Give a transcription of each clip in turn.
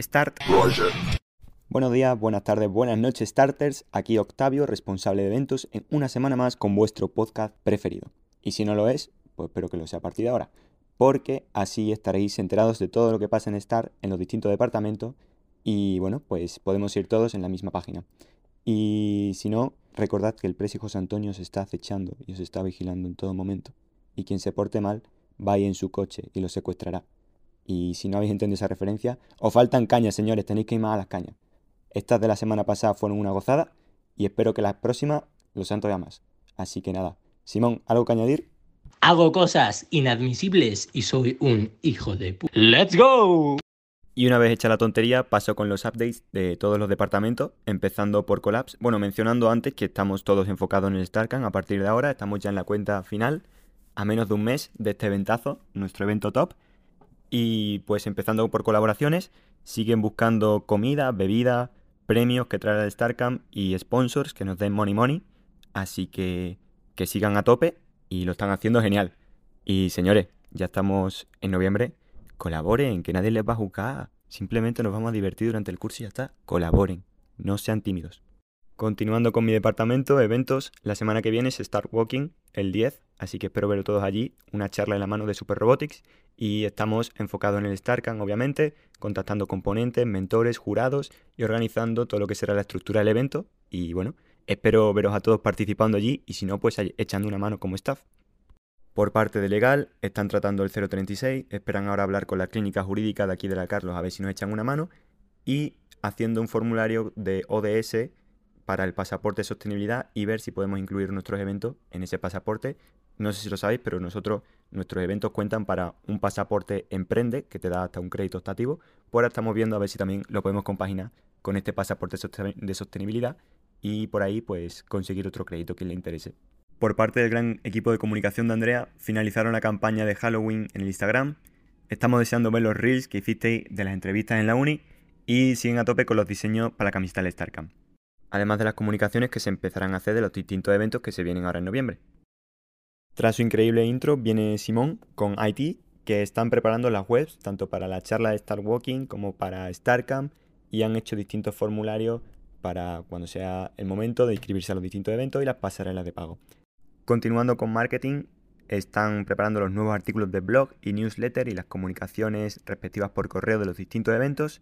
Start. Buenos días, buenas tardes, buenas noches, starters. Aquí Octavio, responsable de eventos, en una semana más con vuestro podcast preferido. Y si no lo es, pues espero que lo sea a partir de ahora, porque así estaréis enterados de todo lo que pasa en Start en los distintos departamentos y bueno, pues podemos ir todos en la misma página. Y si no, recordad que el precio José Antonio os está acechando y os está vigilando en todo momento. Y quien se porte mal, va en su coche y lo secuestrará. Y si no habéis entendido esa referencia, os faltan cañas, señores, tenéis que ir más a las cañas. Estas de la semana pasada fueron una gozada y espero que las próximas lo sean todavía más. Así que nada, Simón, ¿algo que añadir? Hago cosas inadmisibles y soy un hijo de pu... ¡Let's go! Y una vez hecha la tontería, paso con los updates de todos los departamentos, empezando por Collapse. Bueno, mencionando antes que estamos todos enfocados en el StarCam a partir de ahora, estamos ya en la cuenta final, a menos de un mes de este eventazo, nuestro evento top. Y pues empezando por colaboraciones, siguen buscando comida, bebida, premios que trae el StarCam y sponsors que nos den money money. Así que que sigan a tope y lo están haciendo genial. Y señores, ya estamos en noviembre Colaboren, que nadie les va a juzgar. Simplemente nos vamos a divertir durante el curso y ya está. Colaboren, no sean tímidos. Continuando con mi departamento, eventos, la semana que viene es Start Walking, el 10, así que espero veros todos allí, una charla en la mano de Super Robotics y estamos enfocados en el StarCam, obviamente, contactando componentes, mentores, jurados y organizando todo lo que será la estructura del evento y bueno, espero veros a todos participando allí y si no, pues echando una mano como staff. Por parte de legal, están tratando el 036, esperan ahora hablar con la clínica jurídica de aquí de la Carlos a ver si nos echan una mano y haciendo un formulario de ODS para el pasaporte de sostenibilidad y ver si podemos incluir nuestros eventos en ese pasaporte. No sé si lo sabéis, pero nosotros, nuestros eventos cuentan para un pasaporte emprende que te da hasta un crédito optativo. Por ahora estamos viendo a ver si también lo podemos compaginar con este pasaporte de sostenibilidad y por ahí pues conseguir otro crédito que le interese por parte del gran equipo de comunicación de Andrea, finalizaron la campaña de Halloween en el Instagram. Estamos deseando ver los reels que hicisteis de las entrevistas en la uni y siguen a tope con los diseños para la camiseta del StarCamp. Además de las comunicaciones que se empezarán a hacer de los distintos eventos que se vienen ahora en noviembre. Tras su increíble intro viene Simón con IT, que están preparando las webs tanto para la charla de Star Walking como para StarCamp y han hecho distintos formularios para cuando sea el momento de inscribirse a los distintos eventos y las pasarelas de pago. Continuando con marketing, están preparando los nuevos artículos de blog y newsletter y las comunicaciones respectivas por correo de los distintos eventos.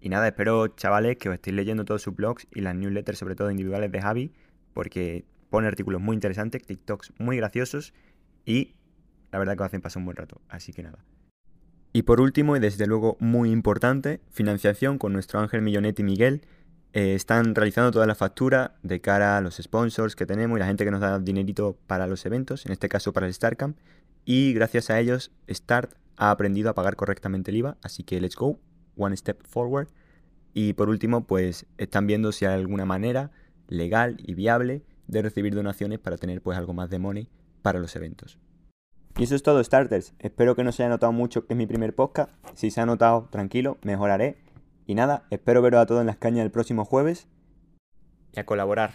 Y nada, espero, chavales, que os estéis leyendo todos sus blogs y las newsletters, sobre todo individuales de Javi, porque pone artículos muy interesantes, TikToks muy graciosos y la verdad que os hacen pasar un buen rato. Así que nada. Y por último, y desde luego muy importante, financiación con nuestro ángel Millonetti Miguel, eh, están realizando toda la factura de cara a los sponsors que tenemos y la gente que nos da dinerito para los eventos, en este caso para el StarCamp. Y gracias a ellos, Start ha aprendido a pagar correctamente el IVA, así que let's go, one step forward. Y por último, pues están viendo si hay alguna manera legal y viable de recibir donaciones para tener pues algo más de money para los eventos. Y eso es todo, starters. Espero que no se haya notado mucho que es mi primer podcast. Si se ha notado, tranquilo, mejoraré y nada, espero veros a todos en las cañas el próximo jueves y a colaborar.